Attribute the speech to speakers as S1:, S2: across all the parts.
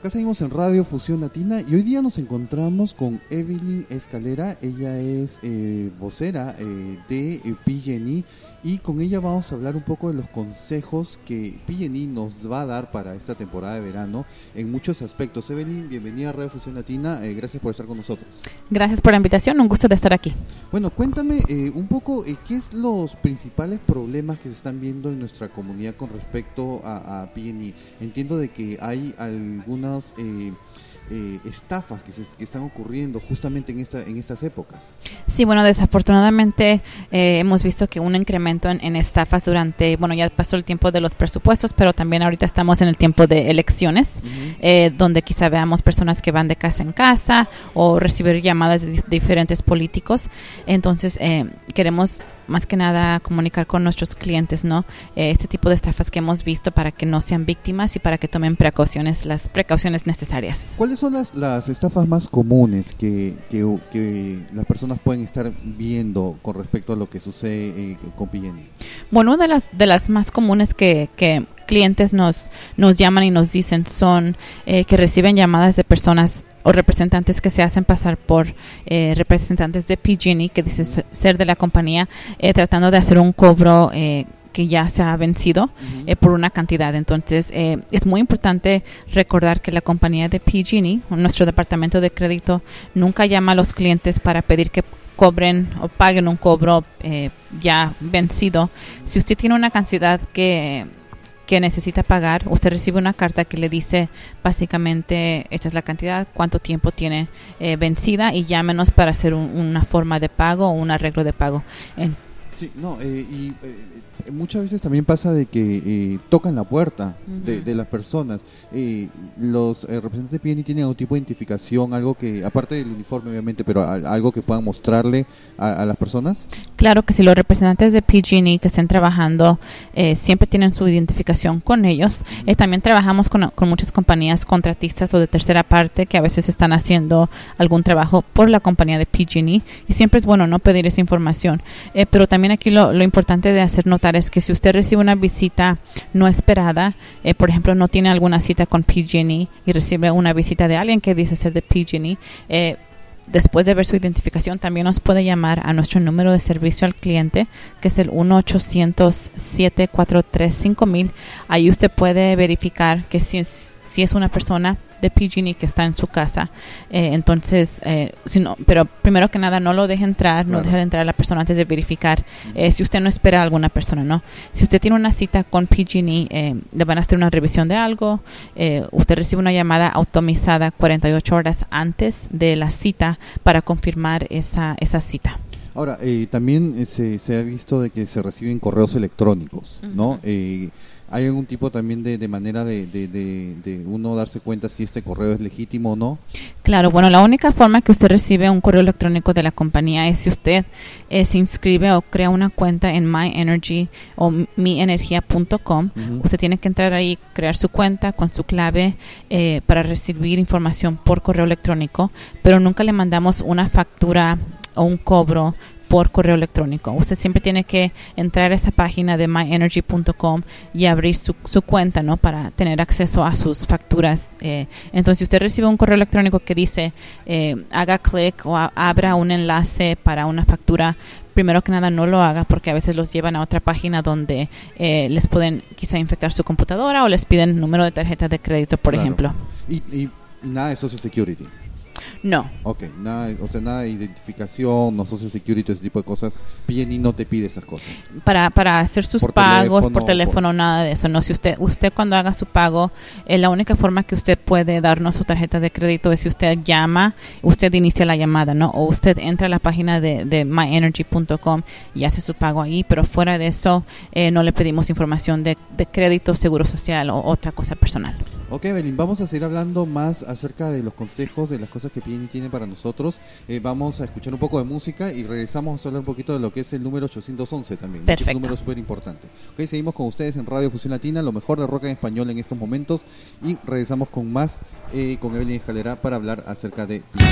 S1: acá seguimos en Radio Fusión Latina y hoy día nos encontramos con Evelyn Escalera. Ella es eh, vocera eh, de PG&E y con ella vamos a hablar un poco de los consejos que PG&E nos va a dar para esta temporada de verano en muchos aspectos. Evelyn, bienvenida a Radio Fusión Latina. Eh, gracias por estar con nosotros.
S2: Gracias por la invitación. Un gusto de estar aquí.
S1: Bueno, cuéntame eh, un poco eh, qué es los principales problemas que se están viendo en nuestra comunidad con respecto a, a PG&E. Entiendo de que hay algunas eh, eh, estafas que, se, que están ocurriendo justamente en esta en estas épocas.
S2: Sí, bueno, desafortunadamente eh, hemos visto que un incremento en, en estafas durante, bueno, ya pasó el tiempo de los presupuestos, pero también ahorita estamos en el tiempo de elecciones, eh, donde quizá veamos personas que van de casa en casa o recibir llamadas de, dif- diferentes políticos. Entonces, eh, queremos más que nada comunicar con nuestros clientes, ¿no? Eh, este tipo de estafas que hemos visto para que no sean víctimas y para que tomen precauciones, las precauciones necesarias.
S1: ¿Cuáles son las, las estafas más comunes que, que, que las personas pueden estar viendo con respecto a lo que sucede eh, con PG&E?
S2: Bueno, una de las, de las más comunes que, que clientes nos, nos llaman y nos dicen son eh, que reciben llamadas de personas o representantes que se hacen pasar por eh, representantes de PG&E que dicen se- ser de la compañía eh, tratando de hacer un cobro eh, que ya se ha vencido eh, por una cantidad. Entonces, eh, es muy importante recordar que la compañía de PG&E, nuestro departamento de crédito, nunca llama a los clientes para pedir que cobren o paguen un cobro eh, ya vencido. Si usted tiene una cantidad que que necesita pagar, usted recibe una carta que le dice básicamente esta es la cantidad, cuánto tiempo tiene eh, vencida y llámenos para hacer un- una forma de pago o un arreglo de pago.
S1: Sí, no, eh, y eh, muchas veces también pasa de que eh, tocan la puerta de, las personas. Eh, los eh, representantes de PNI tienen algún tipo de identificación, algo que, aparte del uniforme obviamente, pero a- algo que puedan mostrarle a, a las personas.
S2: Claro que si los representantes de PG&E que estén trabajando eh, siempre tienen su identificación con ellos. También trabajamos con, con muchas compañías contratistas o de tercera parte que a veces están haciendo algún trabajo por la compañía de PG&E y siempre es bueno no pedir esa información. Pero también aquí lo, lo importante de hacer notar es que si usted recibe una visita no esperada, eh, por ejemplo, no tiene alguna cita con PG&E y recibe una visita de alguien que dice ser de PG&E, eh, después de ver su identificación, también nos puede llamar a nuestro número de servicio al cliente, que es el 1-800-743-5000. Ahí usted puede verificar que si es, si es una persona de PG&E que está en su casa. Eh, entonces, eh, si no, pero primero que nada, no lo deje entrar, no deje entrar a la persona antes de verificar eh, si usted no espera a alguna persona, ¿no? Si usted tiene una cita con PG&E, eh, le van a hacer una revisión de algo, eh, usted recibe una llamada automatizada 48 horas antes de la cita para confirmar esa, esa cita.
S1: Ahora, eh, también se, se ha visto de que se reciben correos electrónicos, ¿no? ¿Hay algún tipo también de, de manera de, de, de, uno darse cuenta si este correo es legítimo o no?
S2: Claro, bueno, la única forma que usted recibe un correo electrónico de la compañía es si usted eh, se inscribe o crea una cuenta en MyEnergy o mienergia.com.
S1: Ujú.
S2: Usted tiene que entrar ahí, crear su cuenta con su clave eh, para recibir información por correo electrónico, pero nunca le mandamos una factura o un cobro por correo electrónico. Usted siempre tiene que entrar a esa página de myenergy.com y abrir su, su cuenta, ¿no? Para tener acceso a sus facturas. eh. entonces, si usted recibe un correo electrónico que dice eh, haga clic o a- abra un enlace para una factura, primero que nada no lo haga porque a veces los llevan a otra página donde eh, les pueden quizá infectar su computadora o les piden número de tarjeta de crédito, por
S1: Claro.
S2: ejemplo.
S1: Y, y, y nada de Social Security.
S2: No.
S1: Ok, nada, o sea, nada de identificación, no Social Security, ese tipo de cosas. PNI no te pide esas cosas.
S2: para, para hacer sus
S1: Por
S2: pagos
S1: teléfono,
S2: por teléfono, nada de eso. No, si usted, usted cuando haga su pago, eh, la única forma que usted puede darnos su tarjeta de crédito es si usted llama, usted inicia la llamada, ¿no? O usted entra a la página de, de myenergy.com y hace su pago ahí, pero fuera de eso eh, no le pedimos información de, de crédito, seguro social o otra cosa personal.
S1: Ok, Evelyn, vamos a seguir hablando más acerca de los consejos, de las cosas que PNI tiene para nosotros. Eh, vamos a escuchar un poco de música y regresamos a hablar un poquito de lo que es el número 811 también. que Es un número súper importante. Ok, seguimos con ustedes en Radio Fusión Latina, lo mejor de rock en español en estos momentos. Y regresamos con más eh, con Evelyn Escalera para hablar acerca de PNI.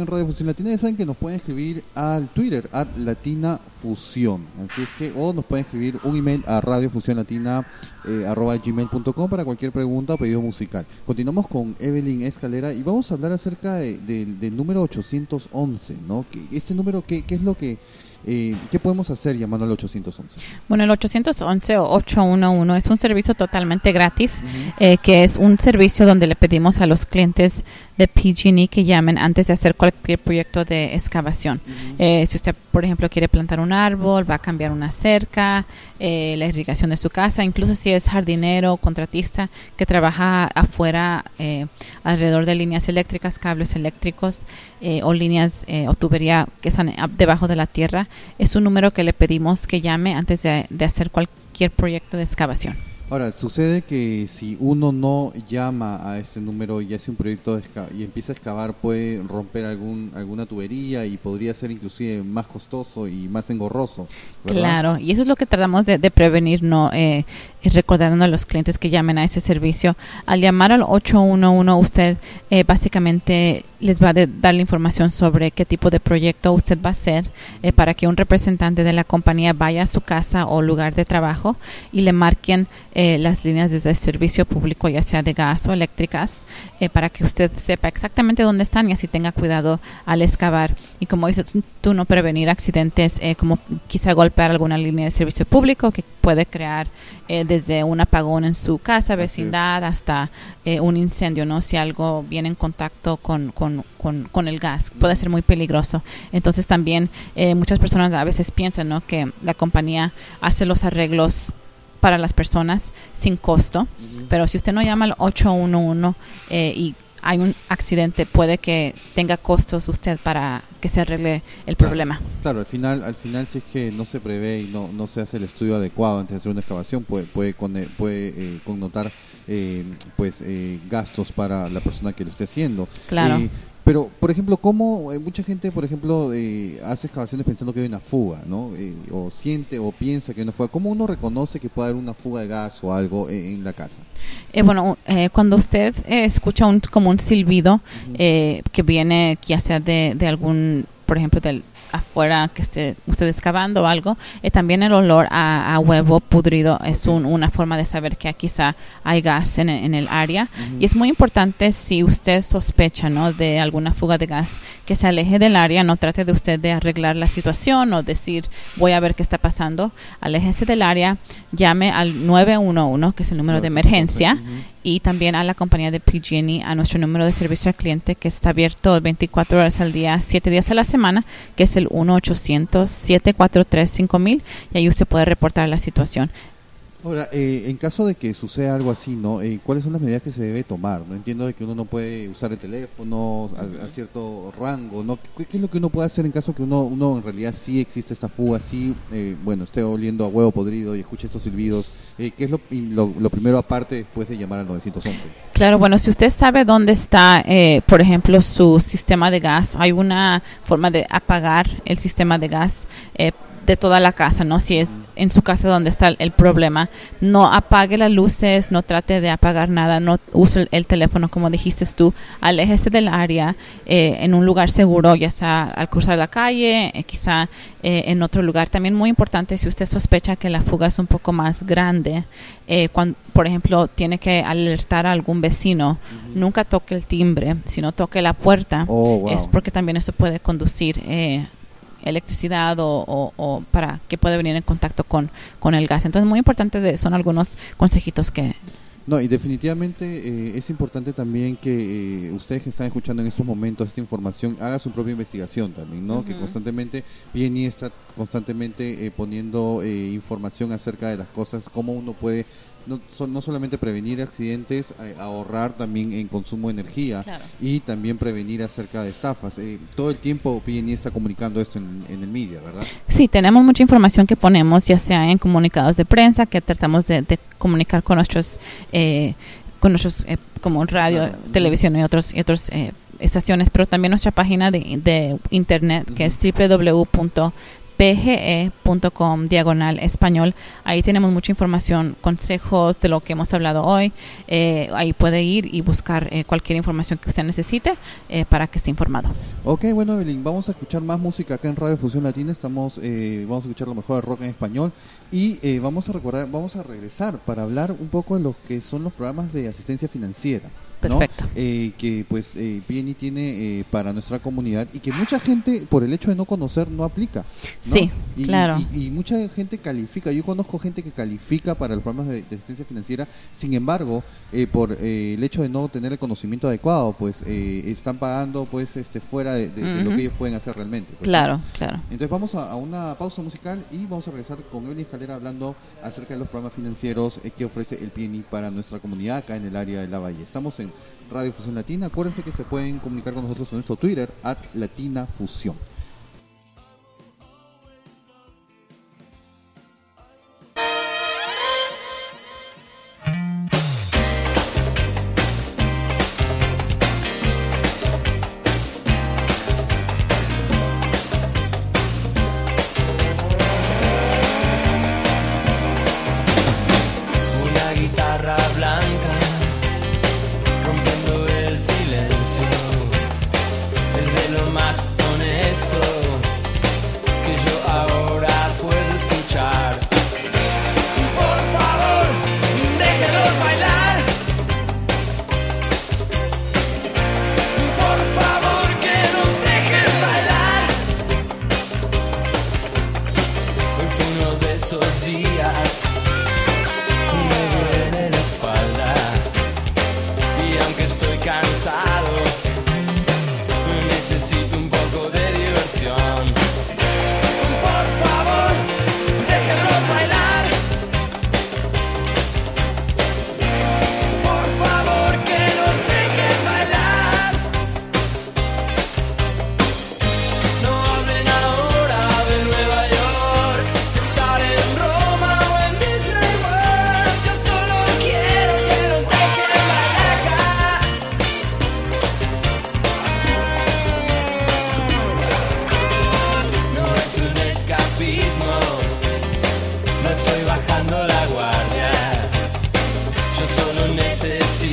S1: En Radio Fusión Latina. Ya saben que nos pueden escribir al Twitter, at Latina Fusión. Así es que, o nos pueden escribir un email a radiofusionlatina eh, arroba gmail.com para cualquier pregunta o pedido musical. Continuamos con Evelyn Escalera y vamos a hablar acerca de- del- del número 811, ¿no? Este número, ¿qué, qué es lo que, eh, qué podemos hacer llamando al 811?
S2: Bueno, el 811 o 811 es un servicio totalmente gratis, eh, que es un servicio donde le pedimos a los clientes de PG&E que llamen antes de hacer cualquier proyecto de excavación. Eh, si usted, por ejemplo, quiere plantar un árbol, va a cambiar una cerca, eh, la irrigación de su casa, incluso si es jardinero, contratista que trabaja afuera eh, alrededor de líneas eléctricas, cables eléctricos eh, o líneas eh, o tubería que están ab- debajo de la tierra, es un número que le pedimos que llame antes de hacer cualquier proyecto de excavación.
S1: Ahora, sucede que si uno no llama a este número y hace un proyecto de y empieza a excavar, puede romper algún alguna tubería y podría ser inclusive más costoso y más engorroso.
S2: Claro, y eso es lo que tratamos de, prevenir, no eh, recordando a los clientes que llamen a ese servicio. Al llamar al 811, usted eh, básicamente les va a dar la información sobre qué tipo de proyecto usted va a hacer eh, para que un representante de la compañía vaya a su casa o lugar de trabajo y le marquen eh, las líneas desde el servicio público, ya sea de gas o eléctricas, eh, para que usted sepa exactamente dónde están y así tenga cuidado al excavar. Y como dices tú, no prevenir accidentes eh, como quizá golpear alguna línea de servicio público que puede crear eh, desde un apagón en su casa, vecindad, hasta eh, un incendio, ¿no? Si algo viene en contacto con, con, con, con el gas, puede ser muy peligroso. Entonces también eh, muchas personas a veces piensan, ¿no? Que la compañía hace los arreglos para las personas sin costo, pero si usted no llama al 811 eh, y hay un accidente, puede que tenga costos usted para que se arregle el
S1: Claro.
S2: problema.
S1: Claro, al final, al final si es que no se prevé y no, no se hace el estudio adecuado antes de hacer una excavación, puede, puede, conne- puede eh, connotar eh, pues eh, gastos para la persona que lo esté haciendo.
S2: Claro.
S1: Eh, pero, por ejemplo, ¿cómo eh, mucha gente, por ejemplo, eh, hace excavaciones pensando que hay una fuga, ¿no? Eh, o siente o piensa que hay una fuga. ¿Cómo uno reconoce que puede haber una fuga de gas o algo en, en la casa?
S2: Eh, bueno, eh, cuando usted eh, escucha un, como un silbido eh, que viene ya sea de, de algún, por ejemplo, del afuera que esté usted excavando algo, eh, también el olor a, a huevo pudrido es un- una forma de saber que quizá hay gas en, en el área. Y es muy importante si usted sospecha ¿no? de alguna fuga de gas que se aleje del área, no trate de usted de arreglar la situación o decir voy a ver qué está pasando, aléjese del área, llame al 911, que es el número de emergencia. Y también a la compañía de PG&E a nuestro número de servicio al cliente que está abierto 24 horas al día, 7 días a la semana, que es el 1-800-743-5000 y ahí usted puede reportar la situación.
S1: Ahora, eh, en caso de que suceda algo así, ¿no? Eh, ¿Cuáles son las medidas que se debe tomar? No entiendo de que uno no puede usar el teléfono a, a cierto rango, ¿no? ¿Qué, qué es lo que uno puede hacer en caso que uno, uno en realidad sí existe esta fuga, sí, eh, bueno, esté oliendo a huevo podrido y escuche estos silbidos? Eh, ¿Qué es lo, lo, lo primero aparte después de llamar al 911?
S2: Claro, bueno, si usted sabe dónde está, eh, por ejemplo, su sistema de gas, hay una forma de apagar el sistema de gas eh, de toda la casa, ¿no? Si es en su casa donde está el, problema, no apague las luces, no trate de apagar nada, no use el, el teléfono como dijiste tú, aléjese del área eh, en un lugar seguro, ya sea al cruzar la calle, eh, quizá eh, en otro lugar. También muy importante si usted sospecha que la fuga es un poco más grande, eh, cuan- por ejemplo, tiene que alertar a algún vecino, nunca toque el timbre, sino toque la puerta,
S1: Oh, wow.
S2: es porque también eso puede conducir eh, electricidad o, o- o para que pueda venir en contacto con, con el gas. Entonces, muy importante de- son algunos consejitos que...
S1: No, y definitivamente eh, es importante también que eh, ustedes que están escuchando en estos momentos esta información haga su propia investigación también, ¿no? Que constantemente PNI está constantemente eh, poniendo eh, información acerca de las cosas, cómo uno puede no, no solamente prevenir accidentes, eh, ahorrar también en consumo de energía
S2: Claro.
S1: y también prevenir acerca de estafas. Eh, todo el tiempo PNI está comunicando esto en, en el media, ¿verdad?
S2: Sí, tenemos mucha información que ponemos, ya sea en comunicados de prensa, que tratamos de, de comunicar con nuestros, eh, con nuestros eh, como radio,
S1: Claro.
S2: televisión y otros, y otros eh, estaciones, pero también nuestra página de, de internet, que es pge.com diagonal español. Ahí tenemos mucha información, consejos de lo que hemos hablado hoy. Eh, ahí puede ir y buscar eh, cualquier información que usted necesite eh, para que esté informado.
S1: Ok, bueno, Evelyn, vamos a escuchar más música acá en Radio Fusión Latina. Estamos, vamos a escuchar lo mejor de rock en español y vamos a recordar, vamos a regresar para hablar un poco de lo que son los programas de asistencia financiera. ¿No?
S2: Perfecto.
S1: Eh, que pues eh, PNI tiene eh, para nuestra comunidad y que mucha gente por el hecho de no conocer no aplica ¿no?
S2: Sí,
S1: y,
S2: claro.
S1: y, y mucha gente califica yo conozco gente que califica para los programas de, de asistencia financiera sin embargo eh, por eh, el hecho de no tener el conocimiento adecuado pues eh, están pagando pues este fuera de, de- de lo que ellos pueden hacer realmente pues.
S2: Claro, claro.
S1: Entonces vamos a, a una pausa musical y vamos a regresar con Evelyn Escalera hablando acerca de los programas financieros que ofrece el PNI para nuestra comunidad acá en el área de La Valle. Estamos en Radio Fusión Latina. Acuérdense que se pueden comunicar con nosotros en nuestro Twitter, at Latina Fusión.
S3: necesito.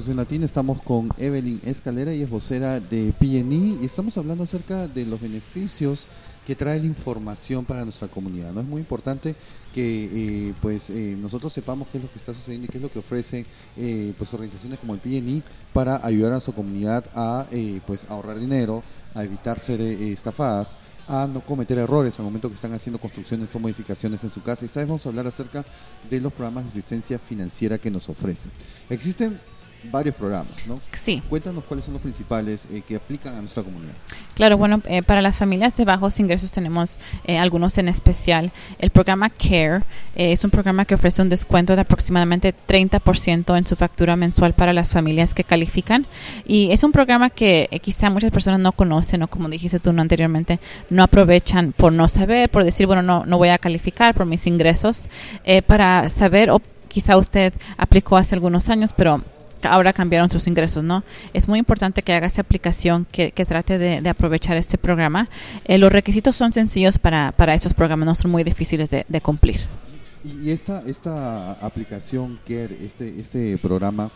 S1: Fusión Latina, estamos con Evelyn Escalera, y es vocera de PNI y estamos hablando acerca de los beneficios que trae la información para nuestra comunidad. ¿no? Es muy importante que eh, pues eh, nosotros sepamos qué es lo que está sucediendo y qué es lo que ofrecen eh, pues organizaciones como el PNI para ayudar a su comunidad a pues ahorrar dinero, a evitar ser estafadas a no cometer errores al momento que están haciendo construcciones o modificaciones en su casa. Y esta vez vamos a hablar acerca de los programas de asistencia financiera que nos ofrecen. Existen varios programas, ¿no?
S2: Sí.
S1: Cuéntanos cuáles son los principales eh, que aplican a nuestra comunidad.
S2: Claro, bueno, eh, para las familias de bajos ingresos tenemos eh, algunos en especial. El programa CARE eh, es un programa que ofrece un descuento de aproximadamente 30% en su factura mensual para las familias que califican. Y es un programa que eh, quizá muchas personas no conocen o como dijiste tú no anteriormente, no aprovechan por no saber, por decir, bueno, no, no voy a calificar por mis ingresos, eh, para saber o quizá usted aplicó hace algunos años, pero ahora cambiaron sus ingresos, ¿no? Es muy importante que haga esa aplicación, que, que trate de, de aprovechar este programa. Eh, los requisitos son sencillos para, para estos programas, no son muy difíciles de, de cumplir.
S1: Y esta, esta aplicación, CARE, este, este programa,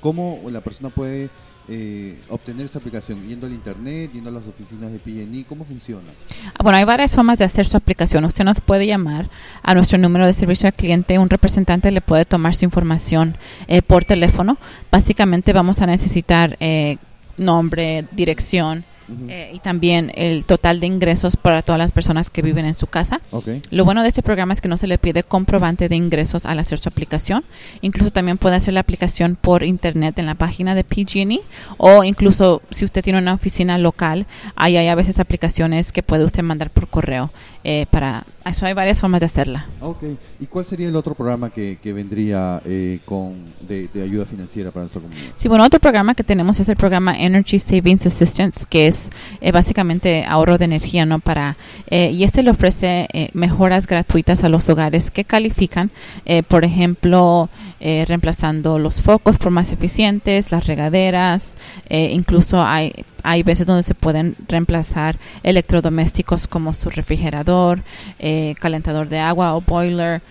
S1: ¿cómo la persona puede eh, obtener esta aplicación? ¿Yendo al internet, yendo a las oficinas de PNI? ¿Cómo funciona?
S2: Ah, Bueno, hay varias formas de hacer su aplicación. Usted nos puede llamar a nuestro número de servicio al cliente. Un representante le puede tomar su información eh, por teléfono. Básicamente vamos a necesitar eh, nombre, dirección Eh, y también el total de ingresos para todas las personas que viven en su casa. Lo bueno de este programa es que no se le pide comprobante de ingresos al hacer su aplicación. Incluso también puede hacer la aplicación por internet en la página de PG&E o incluso si usted tiene una oficina local, ahí hay a veces aplicaciones que puede usted mandar por correo. Eh, para eso hay varias formas de hacerla.
S1: Ok. ¿Y cuál sería el otro programa que, que vendría eh, con de, de ayuda financiera para nuestra comunidad?
S2: Sí, bueno, otro programa que tenemos es el programa Energy Savings Assistance, que es eh, básicamente ahorro de energía, ¿no? Para, eh, y este le ofrece eh, mejoras gratuitas a los hogares que califican, por ejemplo, eh, reemplazando los focos por más eficientes, las regaderas, eh, incluso hay hay veces donde se pueden reemplazar electrodomésticos como su refrigerador, eh, calentador de agua o boiler,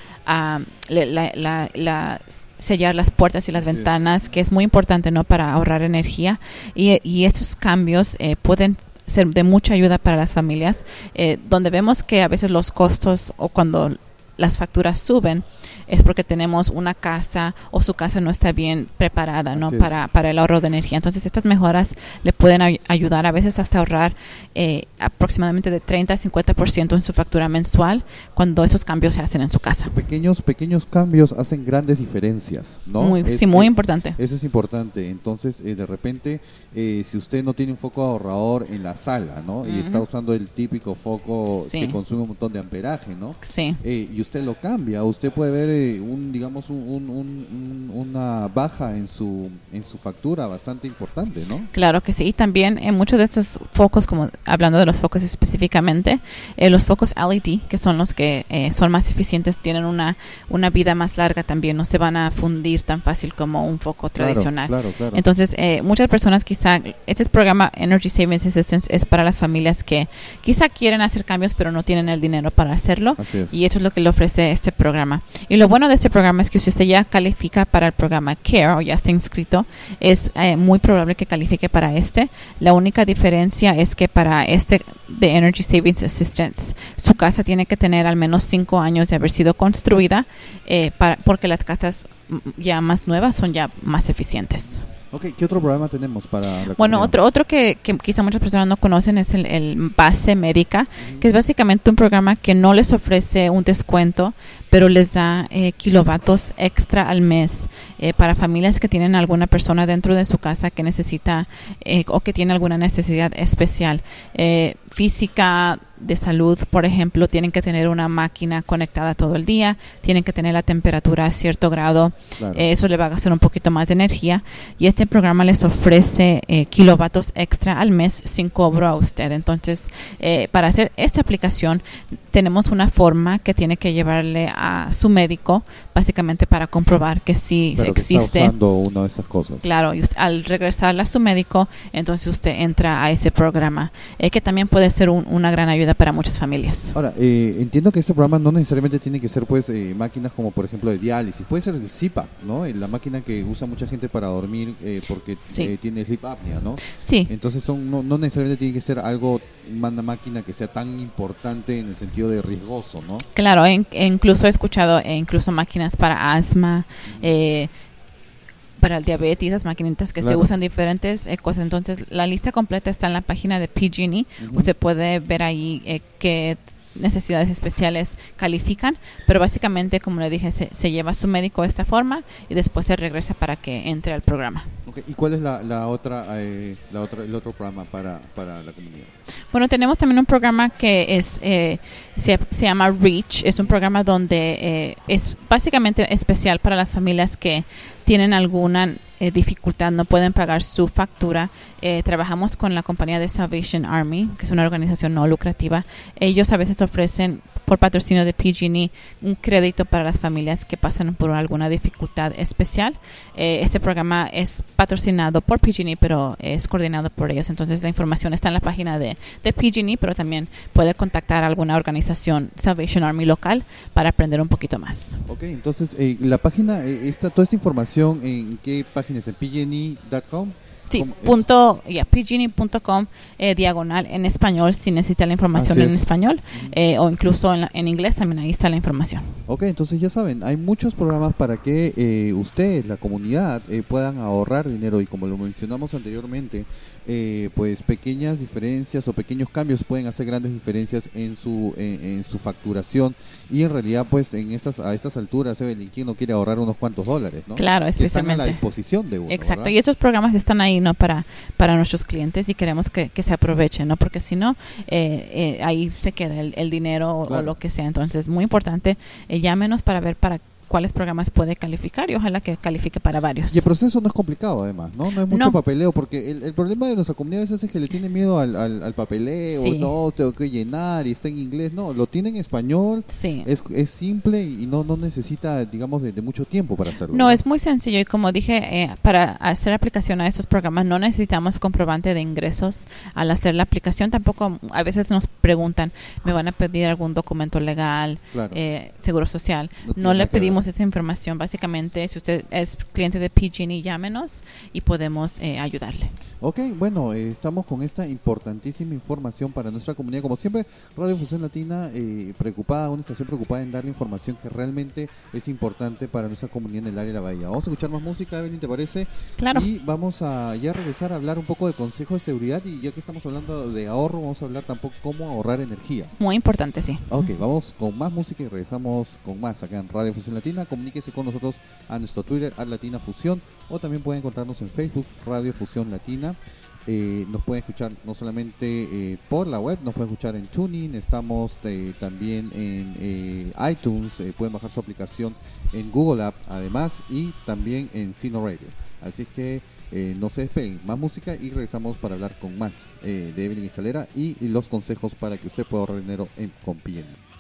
S2: le- la- la- la- sellar las puertas y las ventanas, que es muy importante no para ahorrar energía. Y, y estos cambios eh, pueden ser de mucha ayuda para las familias, eh, donde vemos que a veces los costos o cuando las facturas suben es porque tenemos una casa o su casa no está bien preparada no para, para el ahorro de energía. Entonces estas mejoras le pueden ay- ayudar a veces hasta ahorrar eh, aproximadamente de 30 a 50% en su factura mensual cuando esos cambios se hacen en su casa.
S1: Pequeños, pequeños cambios hacen grandes diferencias, ¿no?
S2: Muy,
S1: Es-
S2: sí, muy
S1: es-
S2: importante.
S1: Eso es importante. Entonces, eh, de repente, eh, si usted no tiene un foco ahorrador en la sala, ¿no? Y está usando el típico foco
S2: Sí.
S1: que consume un montón de amperaje, ¿no?
S2: Sí.
S1: Eh, y usted lo cambia, usted puede ver eh, un, digamos, un, un- un- un- una baja en su, en su factura bastante importante, ¿no?
S2: Claro que sí. Y también en muchos de estos focos, como hablando de los focos específicamente, eh, los focos LED, que son los que eh, son más eficientes, tienen una, una vida más larga también. No se van a fundir tan fácil como un foco
S1: Claro,
S2: tradicional.
S1: Claro, claro.
S2: Entonces, eh, muchas personas quizá, este programa Energy Savings Assistance es para las familias que quizá quieren hacer cambios pero no tienen el dinero para hacerlo.
S1: Es.
S2: Y eso es lo que le ofrece este programa. Y lo bueno de este programa es que si usted ya califica para el programa CARE o ya está inscrito, es eh, muy probable que califique para este. La única diferencia es que para este de Energy Savings Assistance, su casa tiene que tener al menos cinco años de haber sido construida eh, para, porque las casas mm, ya más nuevas son ya más eficientes.
S1: Ok, ¿qué otro programa tenemos para la
S2: Bueno,
S1: comunidad?
S2: otro, otro que, que quizá muchas personas no conocen es el, el Base Médica, que es básicamente un programa que no les ofrece un descuento, pero les da eh, kilovatios extra al mes eh, para familias que tienen alguna persona dentro de su casa que necesita eh, o que tiene alguna necesidad especial. Física, de salud, por ejemplo, tienen que tener una máquina conectada todo el día, tienen que tener la temperatura a cierto grado,
S1: Claro.
S2: eh, eso le va a gastar un poquito más de energía y este programa les ofrece eh, kilovatios extra al mes sin cobro a usted. Entonces, eh, para hacer esta aplicación, tenemos una forma que tiene que llevarle a su médico, básicamente para comprobar que sí
S1: que está
S2: existe.
S1: usando una de esas cosas.
S2: Claro, y usted- al regresar a su médico, entonces usted entra a ese programa, eh, que también puede ser un- una gran ayuda para muchas familias.
S1: Ahora, eh, entiendo que este programa no necesariamente tiene que ser pues eh, máquinas como por ejemplo de diálisis, puede ser el CPAP, ¿no? Eh, La máquina que usa mucha gente para dormir porque
S2: Sí.
S1: tiene sleep apnea, ¿no?
S2: Sí,
S1: Entonces son, no, no necesariamente tiene que ser algo, una máquina que sea tan importante en el sentido de riesgoso, ¿no?
S2: claro, incluso he escuchado e incluso máquinas para asma, eh, para el diabetes, esas maquinitas que se usan diferentes eh, cosas. Entonces, la lista completa está en la página de PG&E.
S1: Ujú.
S2: Usted puede ver ahí eh, qué necesidades especiales califican, pero básicamente, como le dije, se, se lleva a su médico de esta forma y después se regresa para que entre al programa.
S1: ¿Y cuál es la, la otra, eh, la otra, el otro programa para, para la comunidad?
S2: Bueno, tenemos también un programa que es eh, se, se llama Reach. Es un programa donde eh, es básicamente especial para las familias que tienen alguna eh, dificultad, no pueden pagar su factura. Eh, trabajamos con la compañía de Salvation Army, que es una organización no lucrativa. Ellos a veces ofrecen por patrocinio de PG&E un crédito para las familias que pasan por alguna dificultad especial. Este programa es patrocinado por PG&E, pero es coordinado por ellos. Entonces la información está en la página de, de PG&E, pero también puede contactar a alguna organización Salvation Army local para aprender un poquito más.
S1: Ok, entonces eh, la página, eh, esta, toda esta información, ¿en qué página es? ¿En pgne.com?
S2: Sí, punto, ya, pgne.com eh, diagonal en español si necesita la información
S1: Así
S2: en
S1: es.
S2: español eh, o incluso en, la- en inglés también ahí está la información.
S1: Ok, entonces ya saben, hay muchos programas para que eh, ustedes, la comunidad, eh, puedan ahorrar dinero y como lo mencionamos anteriormente, eh, pues pequeñas diferencias o pequeños cambios pueden hacer grandes diferencias en su en, en su facturación y en realidad pues en estas a estas alturas Evelyn, ¿quién no quiere ahorrar unos cuantos dólares, no?
S2: Claro,
S1: Que están a la
S2: especialmente.
S1: disposición de uno,
S2: Exacto,
S1: ¿verdad?
S2: y estos programas están ahí no para para nuestros clientes y queremos que, que se aprovechen, no porque si no eh, eh, ahí se queda el, el dinero o- o, lo que sea. Entonces muy importante eh, llámenos para ver para cuáles programas puede calificar y ojalá que califique para varios.
S1: Y el proceso no es complicado además, ¿no? No es mucho
S2: No.
S1: papeleo, porque el, el problema de nuestra comunidad a veces es que le tiene miedo al, al, al papeleo,
S2: Sí.
S1: no, tengo que llenar y está en inglés, no, lo tiene en español,
S2: Sí.
S1: es, es simple y no, no necesita, digamos, de, de mucho tiempo para hacerlo.
S2: No, es muy sencillo y como dije, eh, para hacer aplicación a estos programas no necesitamos comprobante de ingresos al hacer la aplicación. Tampoco a veces nos preguntan, me van a pedir algún documento legal,
S1: Claro.
S2: eh, seguro social.
S1: No
S2: No le
S1: nada
S2: pedimos esa información. Básicamente, si usted es cliente de PG&E, llámenos y podemos eh, ayudarle.
S1: Ok, bueno, eh, estamos con esta importantísima información para nuestra comunidad. Como siempre, Radio Fusión Latina eh, preocupada, una estación preocupada en darle información que realmente es importante para nuestra comunidad en el área de la Bahía. Vamos a escuchar más música, Evelyn, ¿te parece?
S2: Claro.
S1: Y vamos a ya regresar a hablar un poco de consejos de seguridad y ya que estamos hablando de ahorro, vamos a hablar tampoco cómo ahorrar energía.
S2: Muy importante, sí.
S1: Ok, vamos con más música y regresamos con más acá en Radio Fusión Latina. Comuníquese con nosotros a nuestro Twitter, a Latina Fusión, o también pueden encontrarnos en Facebook, Radio Fusión Latina. Eh, nos pueden escuchar no solamente eh, por la web, nos pueden escuchar en Tuning, estamos eh, también en iTunes, pueden bajar su aplicación en Google App además y también en Sino Radio. Así que no se despeguen, más música y regresamos para hablar con más de Evelyn Escalera y, y los consejos para que usted pueda ahorrar dinero en Compiendo.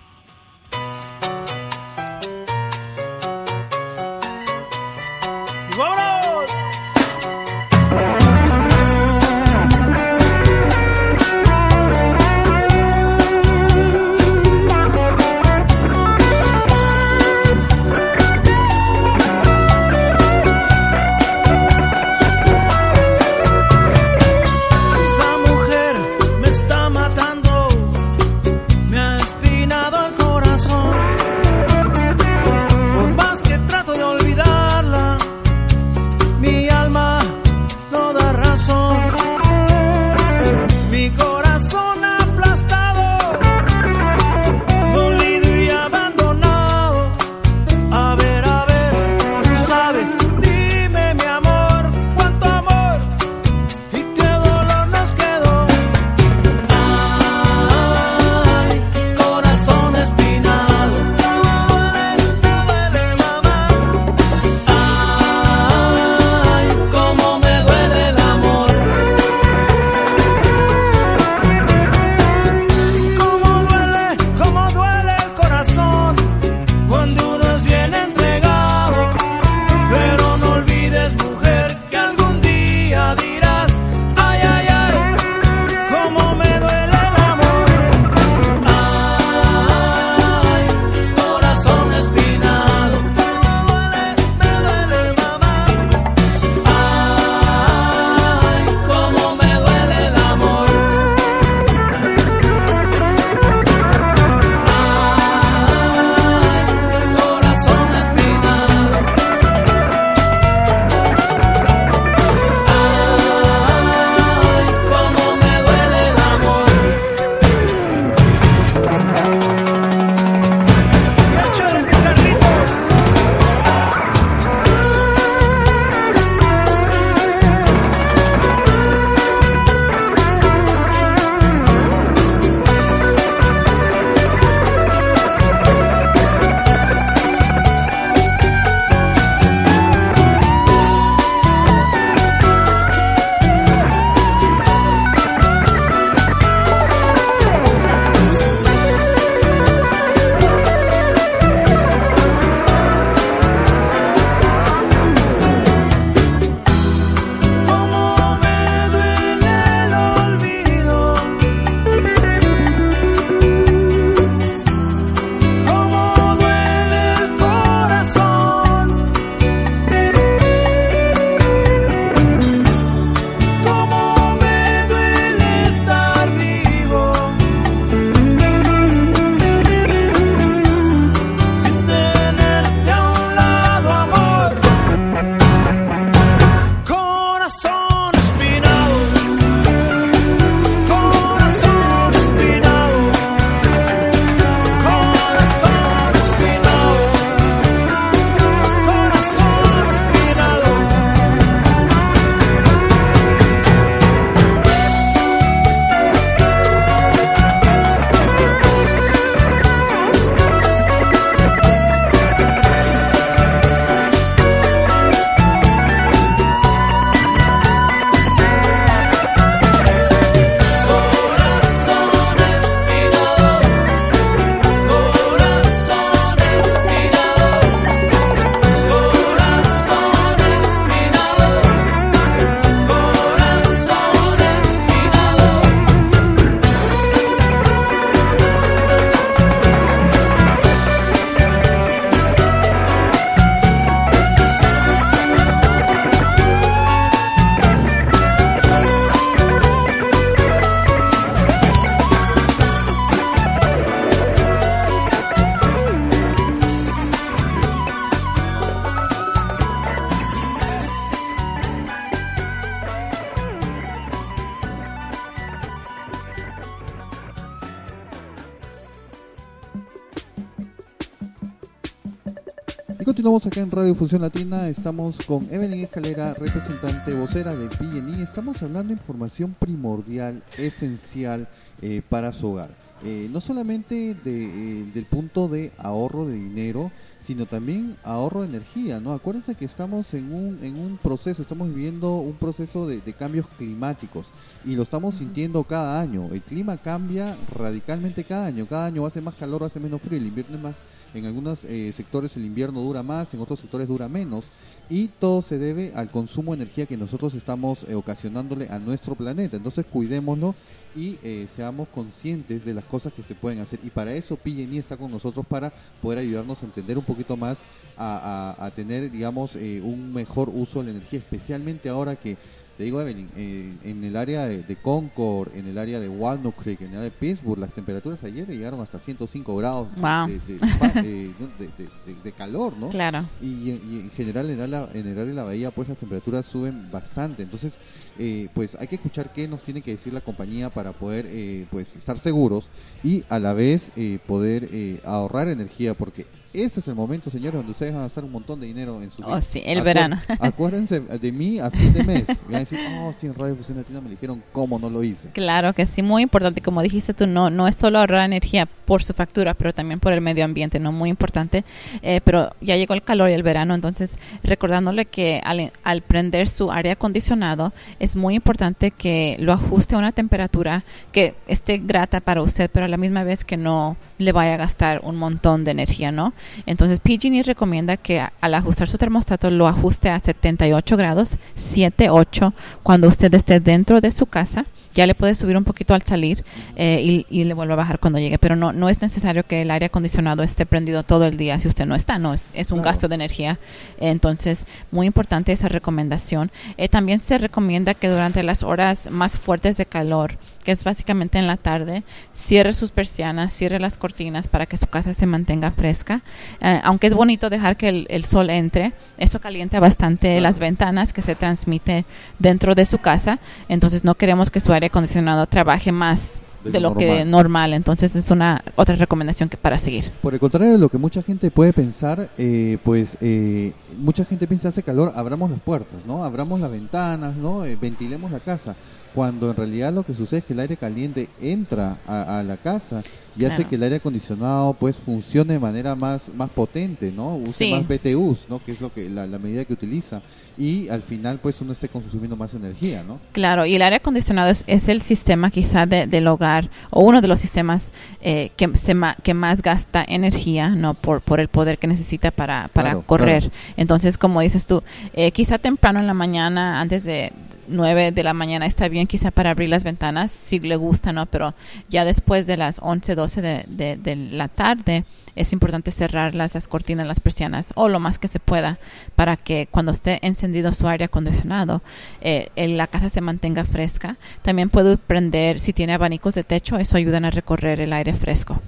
S1: Acá en Radio Fusión Latina. Estamos con Evelyn Escalera, representante vocera de PNI. Estamos hablando de información primordial, esencial eh, para su hogar. Eh, no solamente eh, del punto de ahorro de dinero, sino también ahorro de energía, ¿no? Acuérdense que estamos en un, en un proceso, estamos viviendo un proceso de, de cambios climáticos y lo estamos sintiendo cada año. El clima cambia radicalmente cada año. Cada año hace más calor, hace menos frío. El invierno es más, en algunos eh, sectores el invierno dura más, en otros sectores dura menos. Y todo se debe al consumo de energía que nosotros estamos eh, ocasionándole a nuestro planeta. Entonces cuidémoslo y eh, seamos conscientes de las cosas que se pueden hacer. Y para eso PG&E está con nosotros para poder ayudarnos a entender un poquito más, a tener, digamos, eh, un mejor uso de la energía, especialmente ahora que, te digo, Evelyn, eh, en el área de, de Concord, en el área de Walnut Creek, en el área de Pittsburgh, las temperaturas ayer llegaron hasta 105 grados de-
S2: Wow.
S1: de, de- de- de- de- de calor, ¿no?
S2: Claro.
S1: Y, y en general en el, área- en el área de la bahía pues las temperaturas suben bastante entonces eh, pues hay que escuchar qué nos tiene que decir la compañía para poder eh, pues estar seguros y a la vez eh, poder ahorrar energía porque este es el momento señores donde ustedes van a gastar un montón de dinero en su
S2: Oh,
S1: vida.
S2: sí, el verano.
S1: acuérdense de mí a fin de mes y van a decir oh sí en Radio Fusión Latina me dijeron cómo no lo hice
S2: Claro que sí, muy importante. Como dijiste tú, no, no es solo ahorrar energía por su factura, pero también por el medio ambiente, ¿no? Muy importante. Eh, pero ya llegó el calor y el verano, entonces recordándole que al, al prender su aire acondicionado es muy importante que lo ajuste a una temperatura que esté grata para usted, pero a la misma vez que no le vaya a gastar un montón de energía, ¿no? Entonces PG&E recomienda que al ajustar su termostato lo ajuste a 78 grados, 7, 8, cuando usted esté dentro de su casa. Ya le puede subir un poquito al salir eh, y, y le vuelve a bajar cuando llegue, pero no, no es necesario que el aire acondicionado esté prendido todo el día si usted no está, no, es, es un
S1: Claro.
S2: gasto de energía. Entonces, muy importante esa recomendación. Eh, también se recomienda que durante las horas más fuertes de calor, que es básicamente en la tarde, cierre sus persianas, cierre las cortinas para que su casa se mantenga fresca. Eh, aunque es bonito dejar que el, el sol entre, eso calienta bastante las ventanas que se transmite dentro de su casa. Entonces no queremos que su aire acondicionado trabaje más
S1: De
S2: de,
S1: lo
S2: lo que normal. Entonces es una otra recomendación que para seguir.
S1: Por el contrario de lo que mucha gente puede pensar, eh, pues eh, mucha gente piensa hace calor, abramos las puertas, ¿no? Abramos las ventanas, ¿no? Eh, ventilemos la casa. Cuando en realidad lo que sucede es que el aire caliente entra a, a la casa y hace que el aire acondicionado pues funcione de manera más, más potente, ¿no? Use
S2: Sí.
S1: más BTUs, ¿no? Que es lo que la, la medida que utiliza y al final pues uno esté consumiendo más energía, ¿no?
S2: Claro, y el aire acondicionado es, es el sistema quizá de- del hogar o uno de los sistemas eh, que, se ma- que más gasta energía, no por, por el poder que necesita para, para
S1: Claro,
S2: correr.
S1: claro.
S2: Entonces, como dices tú, eh, quizá temprano en la mañana, antes de 9 de la mañana está bien quizá para abrir las ventanas si le gusta, ¿no? Pero ya después de las 11, 12 de, de, la tarde es importante cerrarlas, las cortinas, las persianas o lo más que se pueda para que cuando esté encendido su aire acondicionado eh, el- la casa se mantenga fresca. También puede prender, si tiene abanicos de techo, eso ayudan a recorrer el aire fresco.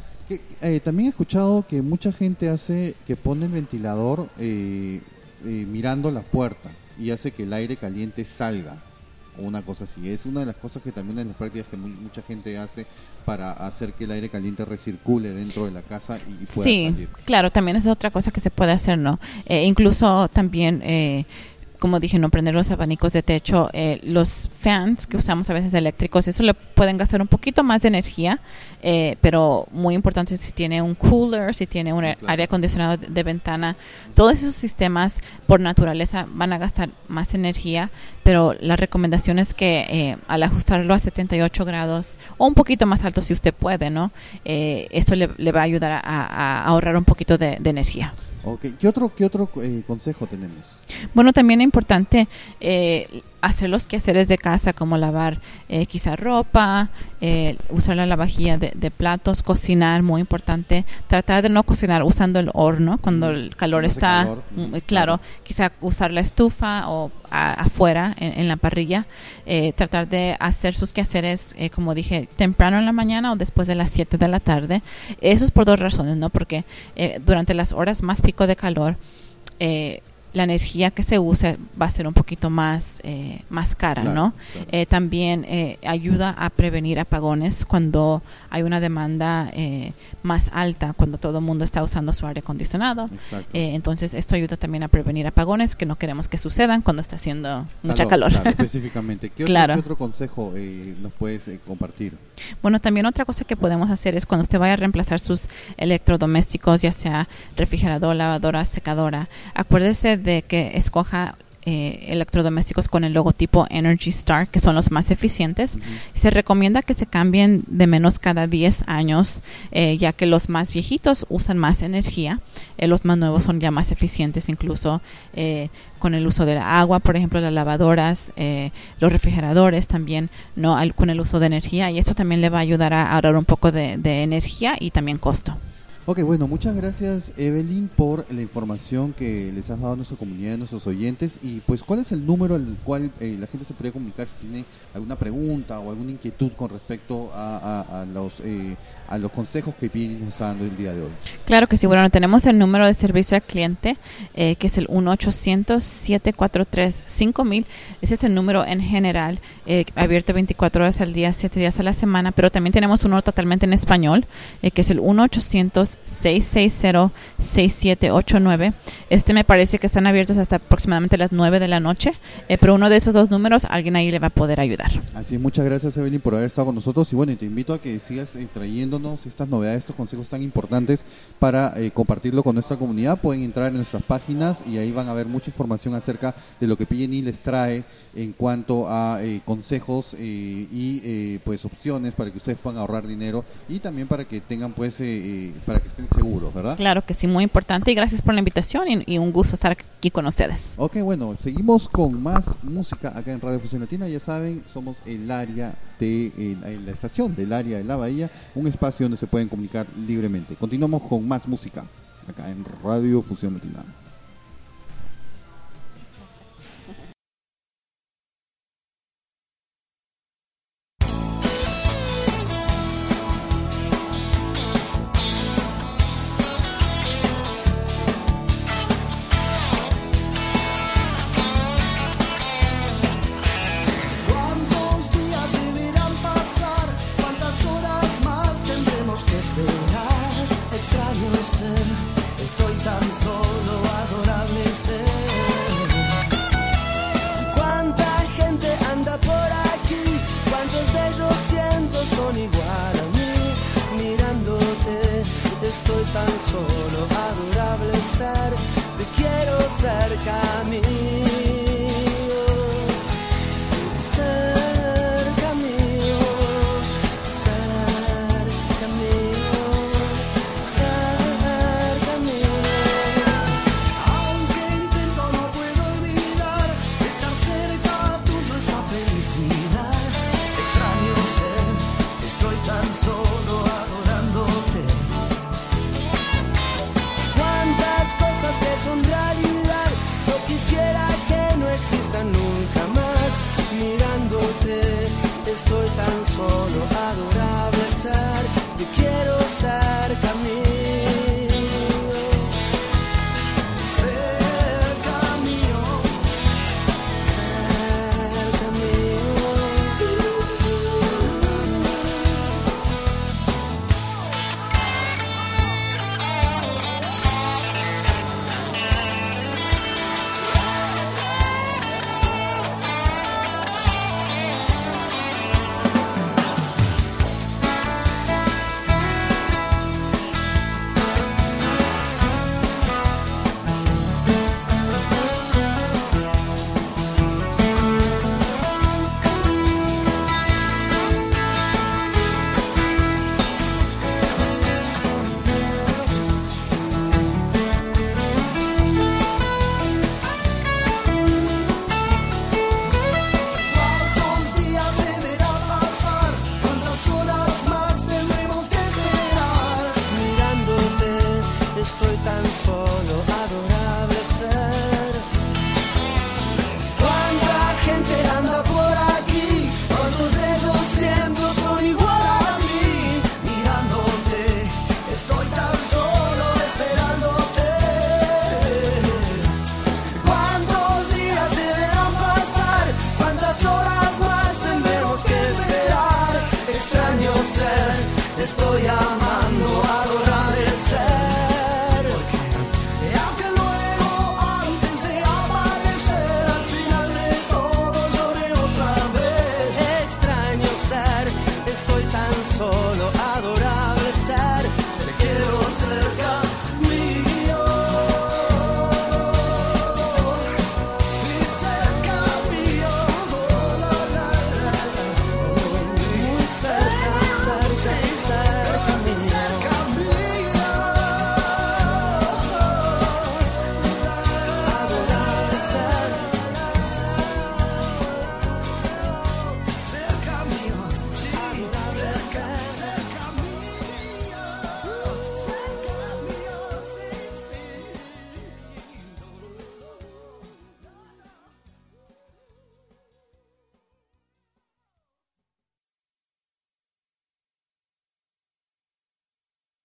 S1: Eh, también he escuchado que mucha gente hace que pone el ventilador eh, eh, mirando la puerta y hace que el aire caliente salga una cosa así. Es una de las cosas que también en las prácticas que mu- mucha gente hace para hacer que el aire caliente recircule dentro de la casa y, y pueda
S2: Sí,
S1: salir.
S2: claro, también es otra cosa que se puede hacer, ¿no? Eh, incluso también, eh, como dije, no prender los abanicos de techo, eh, los fans que usamos a veces eléctricos, eso le pueden gastar un poquito más de energía, eh, pero muy importante si tiene un cooler, si tiene un
S1: claro.
S2: aire acondicionado de, de ventana, todos esos sistemas por naturaleza van a gastar más energía, pero la recomendación es que eh, al ajustarlo a 78 grados o un poquito más alto si usted puede, ¿no? Eh, esto le, le va a ayudar a, a ahorrar un poquito de, de energía.
S1: Ok, ¿Qué otro, qué otro eh, consejo tenemos?
S2: Bueno, también es importante eh, hacer los quehaceres de casa, como lavar eh, quizá ropa, eh, usar la lavajilla de, de platos, cocinar, muy importante. Tratar de no cocinar usando el horno cuando el calor está,
S1: calor,
S2: mm, claro. Quizá usar la estufa o a- afuera en, en la parrilla. Eh, tratar de hacer sus quehaceres, eh, como dije, temprano en la mañana o después de las 7 de la tarde. Eso es por dos razones, ¿no? Porque eh, durante las horas más pico de calor, eh, la energía que se use va a ser un poquito más, eh, más cara,
S1: Claro,
S2: ¿no?
S1: claro.
S2: Eh, también eh, ayuda a prevenir apagones cuando hay una demanda eh, más alta, cuando todo el mundo está usando su aire acondicionado. Entonces, esto ayuda también a prevenir apagones que no queremos que sucedan cuando está haciendo mucha
S1: Calor,
S2: calor.
S1: claro, específicamente. ¿Qué,
S2: Claro.
S1: otro, qué otro consejo nos puedes compartir?
S2: Bueno, también otra cosa que podemos hacer es cuando usted vaya a reemplazar sus electrodomésticos, ya sea refrigerador, lavadora, secadora, acuérdese de que escoja eh, electrodomésticos con el logotipo Energy Star, que son los más eficientes. Se recomienda que se cambien de menos cada 10 años, eh, ya que los más viejitos usan más energía, eh, los más nuevos son ya más eficientes, incluso eh, con el uso de la agua, por ejemplo, las lavadoras, eh, los refrigeradores también, no Al- con el uso de energía, y esto también le va a ayudar a ahorrar un poco de, de energía y también costo.
S1: Ok, bueno, muchas gracias Evelyn por la información que les has dado a nuestra comunidad, a nuestros oyentes. Y pues, ¿cuál es el número al cual eh, la gente se puede comunicar si tiene alguna pregunta o alguna inquietud con respecto a, a- a los, eh, a los consejos que Pini nos está dando el día de hoy?
S2: Claro que sí. Bueno, tenemos el número de servicio al cliente, eh, que es el 1-800-743-5000. Ese es el número en general, eh, abierto 24 horas al día, 7 días a la semana. Pero también tenemos uno totalmente en español, eh, que es el 1-800-660-6789. Este me parece que están abiertos hasta aproximadamente las 9 de la noche. eh, pero uno de esos dos números, alguien ahí le va a poder ayudar.
S1: Así es, muchas gracias Evelyn por haber estado con nosotros y bueno, te invito a que sigas eh, estas novedades, estos consejos tan importantes para eh, compartirlo con nuestra comunidad. Pueden entrar en nuestras páginas y ahí van a ver mucha información acerca de lo que PNI les trae en cuanto a eh, consejos eh, y eh, pues opciones para que ustedes puedan ahorrar dinero y también para que tengan pues eh, para que estén seguros, ¿verdad?
S2: Claro que sí, muy importante. Y gracias por la invitación y, y un gusto estar aquí con ustedes.
S1: Ok, bueno, seguimos con más música acá en Radio Fusión Latina. Ya saben, somos el área de eh, la- la estación del área de la bahía, un espacio donde se pueden comunicar libremente. Continuamos con más música acá en Radio Fusión Latina. easy.